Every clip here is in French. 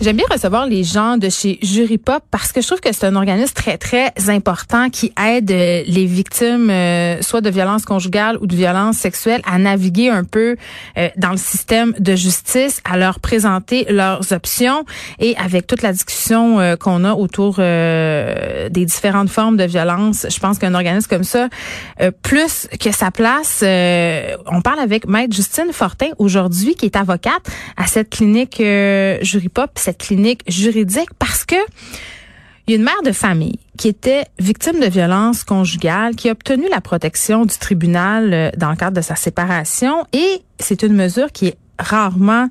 J'aime bien recevoir les gens de chez Jury Pop parce que je trouve que c'est un organisme très très important qui aide euh, les victimes euh, soit de violences conjugales ou de violences sexuelles à naviguer un peu euh, dans le système de justice, à leur présenter leurs options. Et avec toute la discussion qu'on a autour des différentes formes de violence, je pense qu'un organisme comme ça plus que sa place on parle avec maître Justine Fortin aujourd'hui qui est avocate à cette clinique Jury Pop cette clinique juridique parce que il y a une mère de famille qui était victime de violences conjugales, qui a obtenu la protection du tribunal euh, dans le cadre de sa séparation et c'est une mesure qui est rarement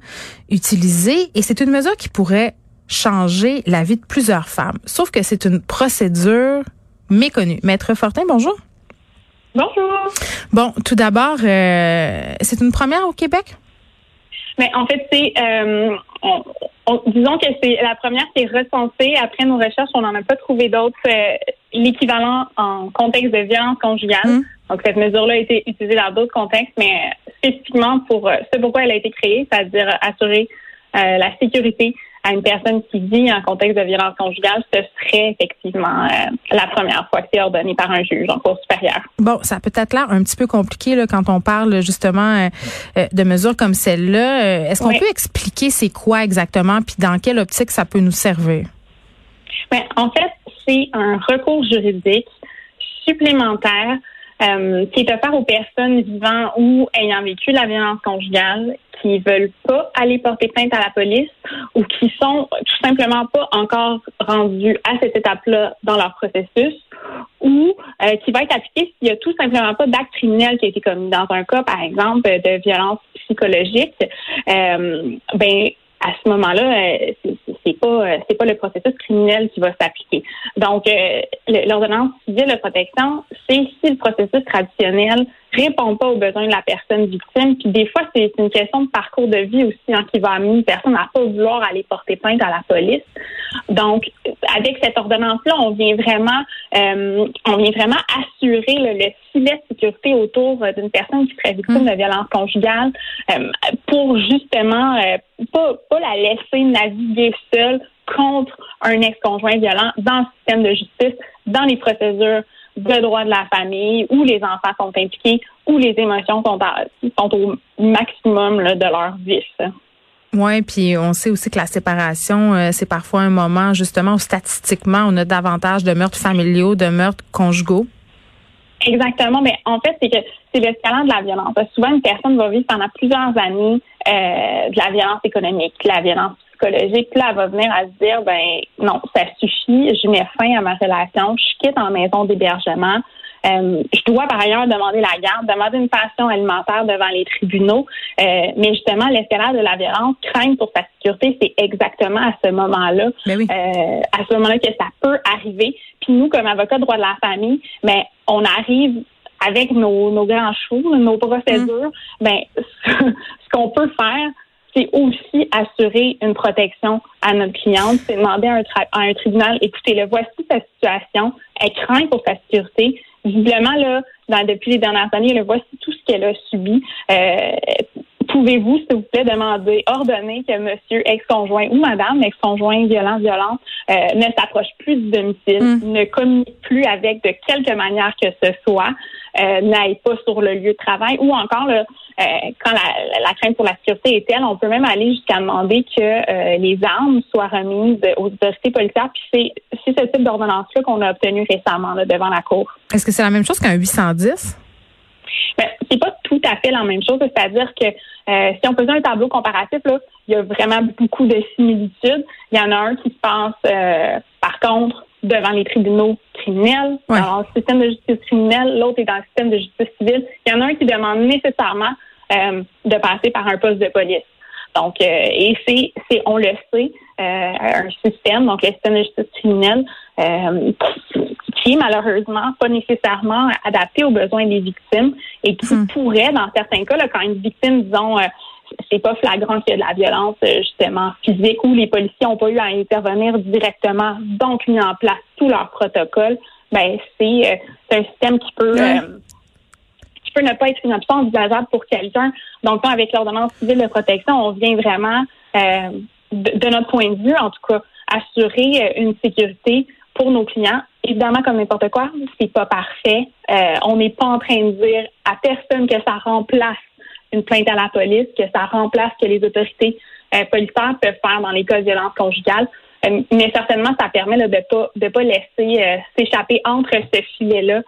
utilisée et c'est une mesure qui pourrait changer la vie de plusieurs femmes. Sauf que c'est une procédure méconnue. Maître Fortin, bonjour. Bonjour. Bon, tout d'abord, euh, c'est une première au Québec? Mais en fait, c'est euh, disons que c'est la première qui est recensée. Après nos recherches, on n'en a pas trouvé d'autres euh, l'équivalent en contexte de violence conjugale. Mmh. Donc cette mesure-là a été utilisée dans d'autres contextes, mais spécifiquement pour euh, ce pourquoi elle a été créée, c'est-à-dire assurer euh, la sécurité à une personne qui vit en contexte de violence conjugale, ce serait effectivement euh, la première fois que c'est ordonné par un juge en cours supérieur. Bon, ça peut être l'air un petit peu compliqué là, quand on parle justement euh, euh, de mesures comme celle-là. Est-ce qu'on peut expliquer c'est quoi exactement, puis dans quelle optique ça peut nous servir? Bien, en fait, c'est un recours juridique supplémentaire qui est offert aux personnes vivant ou ayant vécu la violence conjugale qui veulent pas aller porter plainte à la police ou qui sont tout simplement pas encore rendus à cette étape-là dans leur processus ou euh, qui va être appliqué s'il y a tout simplement pas d'acte criminel qui a été commis dans un cas, par exemple, de violence psychologique. Euh, ben à ce moment-là, euh, c'est pas euh, c'est pas le processus criminel qui va s'appliquer. Donc, euh, l'ordonnance civile de protection, c'est si le processus traditionnel répond pas aux besoins de la personne victime. Puis des fois, c'est une question de parcours de vie aussi hein, qui va amener une personne à pas vouloir aller porter plainte à la police. Donc, avec cette ordonnance-là, on vient vraiment on vient vraiment assurer le filet de sécurité autour d'une personne qui serait victime mmh. de violence conjugale pour justement pas, pas la laisser naviguer seule contre un ex-conjoint violent dans le système de justice, dans les procédures de droit de la famille, où les enfants sont impliqués, où les émotions sont, sont au maximum là, de leur vie. Oui, puis on sait aussi que la séparation, euh, c'est parfois un moment justement où statistiquement, on a davantage de meurtres familiaux, de meurtres conjugaux. Exactement, mais en fait, c'est que c'est l'escalade de la violence. Souvent, une personne va vivre pendant plusieurs années euh, de la violence économique, de la violence psychologique. Puis là, elle va venir à se dire, ben non, ça suffit, je mets fin à ma relation, je quitte en maison d'hébergement. Euh, je dois par ailleurs demander la garde, demander une pension alimentaire devant les tribunaux. Euh, mais justement, l'escalade de la violence, crainte pour sa sécurité, c'est exactement à ce moment-là, ben euh, à ce moment-là que ça peut arriver. Puis nous, comme avocats de droit de la famille, mais on arrive avec nos, nos grands chevaux, nos procédures, mm. ben, ce qu'on peut faire, c'est aussi assurer une protection à notre cliente. C'est demander à un, à un tribunal, écoutez, le voici sa situation, elle craint pour sa sécurité. Visiblement, là, dans, depuis les dernières années, le voici tout ce qu'elle a subi. Euh, pouvez-vous, s'il vous plaît, demander, ordonner que monsieur ex-conjoint ou madame ex-conjoint violent, violente euh, ne s'approche plus du domicile, mm. ne communique plus avec de quelque manière que ce soit, euh, n'aille pas sur le lieu de travail ou encore euh, quand la, la, crainte pour la sécurité est telle, on peut même aller jusqu'à demander que les armes soient remises aux autorités policières. Puis c'est ce type d'ordonnance-là qu'on a obtenu récemment là, devant la Cour. Est-ce que c'est la même chose qu'un 810? Ben, c'est pas tout à fait la même chose. C'est-à-dire que euh, si on faisait un tableau comparatif, là, il y a vraiment beaucoup de similitudes. Il y en a un qui se passe, euh, par contre, devant les tribunaux criminels, dans le système de justice criminelle, l'autre est dans le système de justice civile. Il y en a un qui demande nécessairement euh, de passer par un poste de police. Donc, et c'est, c'est, on le sait, un système, donc le système de justice criminelle, qui est malheureusement pas nécessairement adapté aux besoins des victimes et qui hmm. pourrait, dans certains cas, là, quand une victime, disons, euh, c'est pas flagrant qu'il y a de la violence euh, justement physique ou les policiers n'ont pas eu à intervenir directement, donc mis en place tout leur protocole, ben c'est un système qui peut qui peut ne pas être une option envisageable pour quelqu'un. Donc, avec l'ordonnance civile de protection, on vient vraiment, de, notre point de vue, en tout cas, assurer une sécurité pour nos clients. Évidemment, comme n'importe quoi, c'est pas parfait. on n'est pas en train de dire à personne que ça remplace une plainte à la police, que ça remplace que les autorités euh, policières peuvent faire dans les cas de violence conjugale. Euh, mais certainement, ça permet de ne pas, de pas laisser euh, s'échapper entre ce filet-là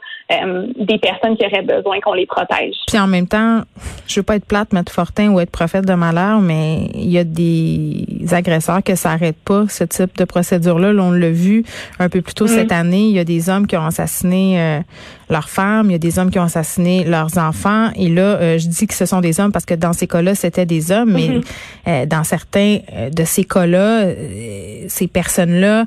des personnes qui auraient besoin qu'on les protège. Puis en même temps, je veux pas être plate, mettre Fortin ou être prophète de malheur, mais il y a des agresseurs que ça n'arrête pas, ce type de procédure-là. on l'a vu un peu plus tôt cette mm. année. Il y a des hommes qui ont assassiné leurs femmes, il y a des hommes qui ont assassiné leurs enfants. Et là, je dis que ce sont des hommes parce que dans ces cas-là, c'était des hommes, mais mm-hmm. dans certains de ces cas-là, ces personnes-là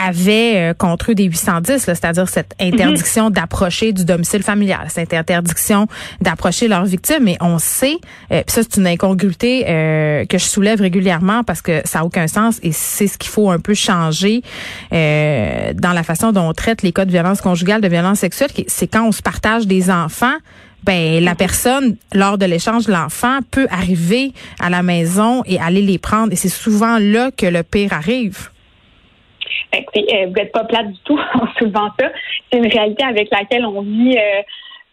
avaient euh, contre eux des 810, c'est-à-dire cette interdiction mhm. d'approcher du domicile familial, cette interdiction d'approcher leurs victimes. Et on sait, euh, puis ça c'est une incongruité euh, que je soulève régulièrement parce que ça n'a aucun sens et c'est ce qu'il faut un peu changer dans la façon dont on traite les cas de violence conjugale, de violence sexuelle. C'est quand on se partage des enfants ben la personne lors de l'échange de l'enfant peut arriver à la maison et aller les prendre et c'est souvent là que le pire arrive. Écoutez, euh, vous n'êtes pas plate du tout en soulevant ça. C'est une réalité avec laquelle on vit euh,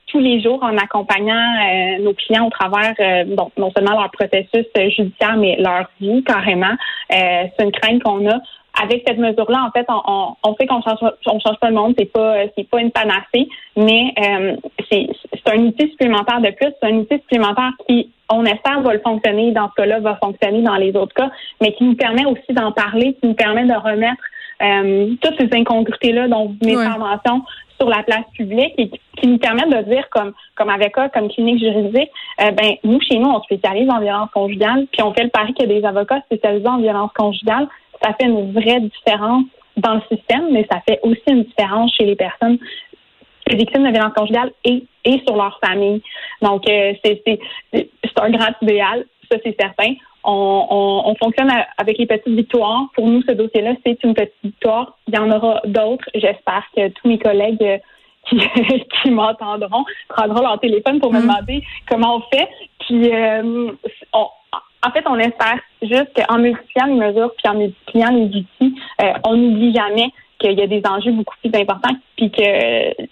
tous les jours en accompagnant euh, nos clients au travers bon, non seulement leur processus judiciaire, mais leur vie carrément. c'est une crainte qu'on a. Avec cette mesure-là, en fait, on, on, sait qu'on change, on change pas le monde, c'est pas, c'est pas une panacée, mais euh, c'est, c'est un outil supplémentaire de plus, c'est un outil supplémentaire qui, on espère, va le fonctionner. Dans ce cas-là, va fonctionner dans les autres cas, mais qui nous permet aussi d'en parler, qui nous permet de remettre euh, toutes ces incongruités-là dont vous mettez en mention sur la place publique et qui nous permettent de dire comme comme avocat, comme clinique juridique, euh, ben nous chez nous on spécialise en violence conjugale, puis on fait le pari qu'il y a des avocats spécialisés en violence conjugale ça fait une vraie différence dans le système, mais ça fait aussi une différence chez les personnes victimes de violences conjugales et, et sur leur famille. Donc, euh, c'est un grand idéal, ça c'est certain. On, on, fonctionne avec les petites victoires. Pour nous, ce dossier-là, c'est une petite victoire. Il y en aura d'autres. J'espère que tous mes collègues euh, qui, qui m'entendront prendront leur téléphone pour me mm-hmm. demander comment on fait. Puis, euh, on, en fait, on espère juste qu'en multipliant les mesures puis en multipliant les outils, euh, on n'oublie jamais qu'il y a des enjeux beaucoup plus importants puis que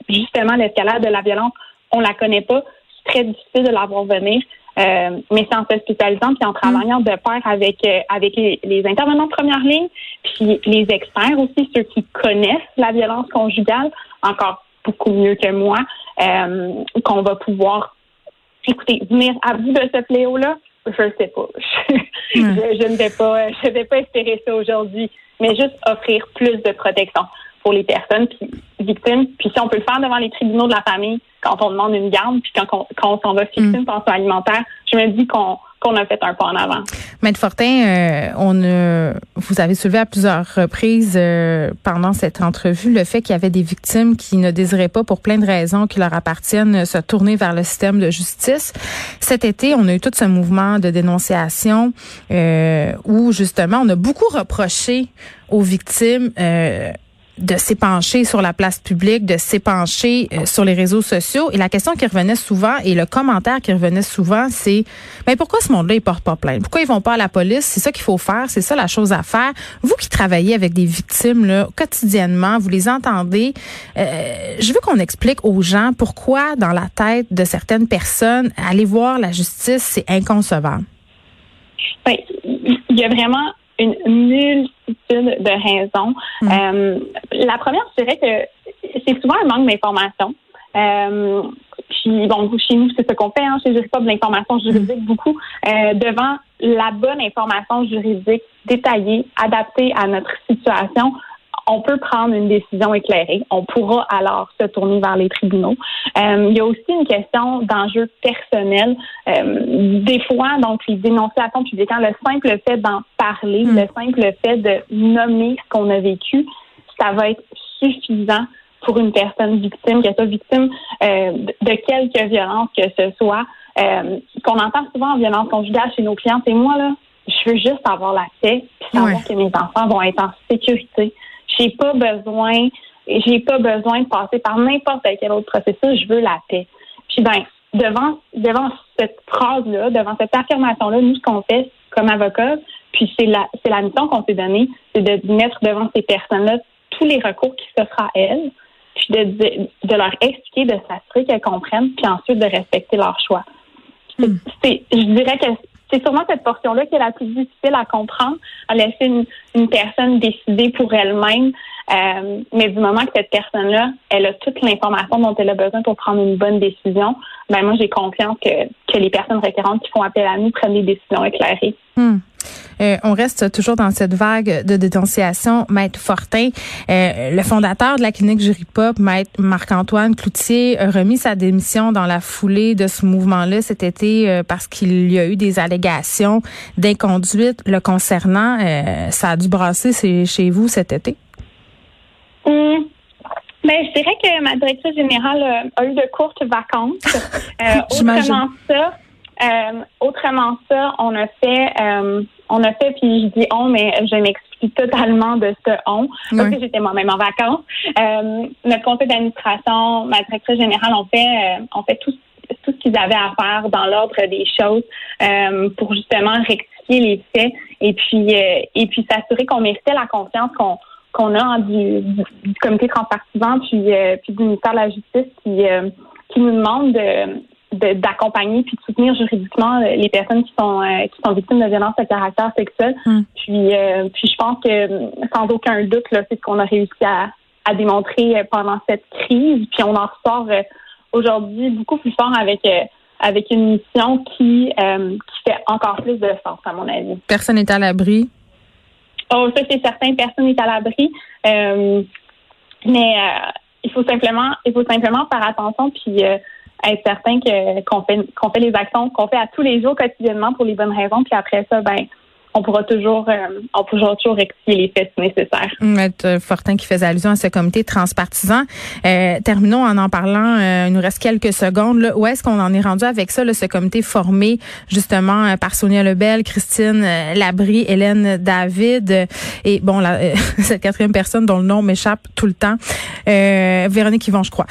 justement l'escalade de la violence, on la connaît pas. C'est très difficile de la voir venir. Euh, mais c'est en se spécialisant puis en travaillant de pair avec euh, avec les, intervenants de première ligne, puis les experts aussi, ceux qui connaissent la violence conjugale encore beaucoup mieux que moi, qu'on va pouvoir écoutez venir à bout de ce fléau là je ne sais pas. je, ne vais pas, je vais pas espérer ça aujourd'hui, mais juste offrir plus de protection pour les personnes victimes. Puis si on peut le faire devant les tribunaux de la famille, quand on demande une garde, puis quand, on, quand on s'en va fixer mm. une pension alimentaire, je me dis qu'on qu'on a fait un pas en avant. Maître Fortin, euh, on vous avez soulevé à plusieurs reprises euh, pendant cette entrevue le fait qu'il y avait des victimes qui ne désiraient pas, pour plein de raisons qui leur appartiennent, se tourner vers le système de justice. Cet été, on a eu tout ce mouvement de dénonciation euh, où justement on a beaucoup reproché aux victimes de s'épancher sur la place publique, de s'épancher euh, sur les réseaux sociaux. Et la question qui revenait souvent et le commentaire qui revenait souvent, c'est mais pourquoi ce monde-là, il porte pas plainte? Pourquoi ils vont pas à la police? C'est ça qu'il faut faire, c'est ça la chose à faire. Vous qui travaillez avec des victimes là, quotidiennement, vous les entendez. Euh, je veux qu'on explique aux gens pourquoi, dans la tête de certaines personnes, aller voir la justice, c'est inconcevable. Ben, il y a vraiment une multitude de raisons. Mm. Euh, la première, je dirais que c'est souvent un manque d'information. Euh, puis bon, chez nous, c'est ce qu'on fait, hein, chez pas de l'information juridique mm. beaucoup, euh, devant la bonne information juridique détaillée, adaptée à notre situation, on peut prendre une décision éclairée. On pourra alors se tourner vers les tribunaux. Euh, il y a aussi une question d'enjeu personnel. Euh, des fois, donc, les dénonciations publiques, hein, le simple fait d'en parler, hmm. le simple fait de nommer ce qu'on a vécu, ça va être suffisant pour une personne victime, qu'elle soit victime euh, de quelque violence que ce soit. qu'on entend souvent en violence conjugale chez nos clients, c'est moi, là, je veux juste avoir la paix, puis savoir que mes enfants vont être en sécurité. J'ai pas besoin j'ai pas besoin de passer par n'importe quel autre processus, je veux la paix. Puis ben, devant devant cette phrase-là, devant cette affirmation-là, nous, ce qu'on fait comme avocat, puis c'est la c'est la mission qu'on s'est donnée, c'est de mettre devant ces personnes-là tous les recours qui s'offrent à elles, puis de, de, leur expliquer, de s'assurer qu'elles comprennent, puis ensuite de respecter leur choix. Hmm. C'est, je dirais que c'est sûrement cette portion-là qui est la plus difficile à comprendre, à laisser une, une personne décider pour elle-même. Euh, mais du moment que cette personne-là, elle a toute l'information dont elle a besoin pour prendre une bonne décision, ben moi j'ai confiance que, que les personnes récurrentes qui font appel à nous prennent des décisions éclairées. Hmm. Euh, on reste toujours dans cette vague de dénonciation. Maître Fortin, euh, le fondateur de la clinique Jury Pop, Maître Marc-Antoine Cloutier, a remis sa démission dans la foulée de ce mouvement-là cet été euh, parce qu'il y a eu des allégations d'inconduite le concernant. ça a dû brasser chez vous cet été? Mmh. Ben, je dirais que ma directrice générale a eu de courtes vacances. autrement ça, autrement ça, on a fait on a fait, puis je dis on, mais je m'explique totalement de ce on, parce que j'étais moi-même en vacances. Euh, notre conseil d'administration, ma directrice générale, on fait, euh, on fait tout, tout ce qu'ils avaient à faire dans l'ordre des choses euh, pour justement rectifier les faits et puis et puis s'assurer qu'on méritait la confiance qu'on qu'on a du, du, comité transpartisan puis puis du ministère de la justice qui qui nous demande de d'accompagner puis de soutenir juridiquement euh, les personnes qui sont euh, qui sont victimes de violences de caractère sexuel. Hmm. Puis euh, puis je pense que sans aucun doute là, c'est ce qu'on a réussi à, à démontrer pendant cette crise. Puis on en ressort aujourd'hui beaucoup plus fort avec avec une mission qui qui fait encore plus de sens à mon avis. Personne n'est à l'abri. Oh, ça c'est certain, personne n'est à l'abri. mais il faut simplement il faut simplement faire attention puis être certain que qu'on fait qu'on fait les actions qu'on fait à tous les jours quotidiennement pour les bonnes raisons puis après ça ben on pourra toujours, euh, on pourra toujours rectifier les faits nécessaires. Maître Fortin qui faisait allusion à ce comité transpartisan. Euh, terminons en en parlant. Euh, il nous reste quelques secondes. Là. Où est-ce qu'on en est rendu avec ça, là, ce comité formé justement euh, par Sonia Lebel, Christine euh, Labrie, Hélène David et bon, la, cette quatrième personne dont le nom m'échappe tout le temps, Véronique Yvon, je crois.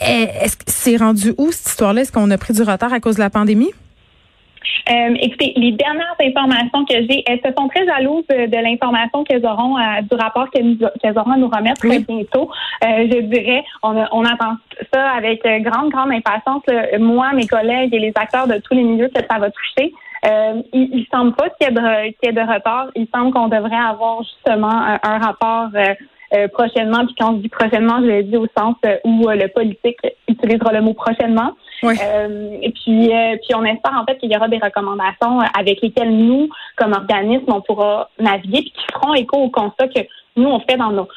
Est-ce que c'est rendu où cette histoire-là? Est-ce qu'on a pris du retard à cause de la pandémie? Euh, écoutez, les dernières informations que j'ai, elles se sont très jalouses de, l'information qu'elles auront, euh, du rapport qu'elles, auront à nous remettre très bientôt. Euh, je dirais, on, on, attend ça avec grande, grande impatience. Moi, mes collègues et les acteurs de tous les milieux que ça va toucher. il, il semble pas qu'il y ait de, qu'il y ait de retard. Il semble qu'on devrait avoir justement un, rapport prochainement. Puis quand je dis prochainement, je le dis au sens où le politique utilisera le mot prochainement. Euh, et puis, euh, puis on espère en fait qu'il y aura des recommandations avec lesquelles nous, comme organisme, on pourra naviguer puis qui feront écho au constat que nous on fait dans nos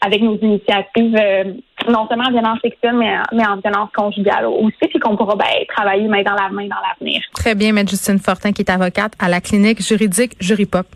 avec nos initiatives euh, non seulement en violence sexuelle mais, mais en violence conjugale aussi puis qu'on pourra ben, travailler main dans la main dans l'avenir. Très bien, Maître Justine Fortin qui est avocate à la clinique juridique Jury Pop.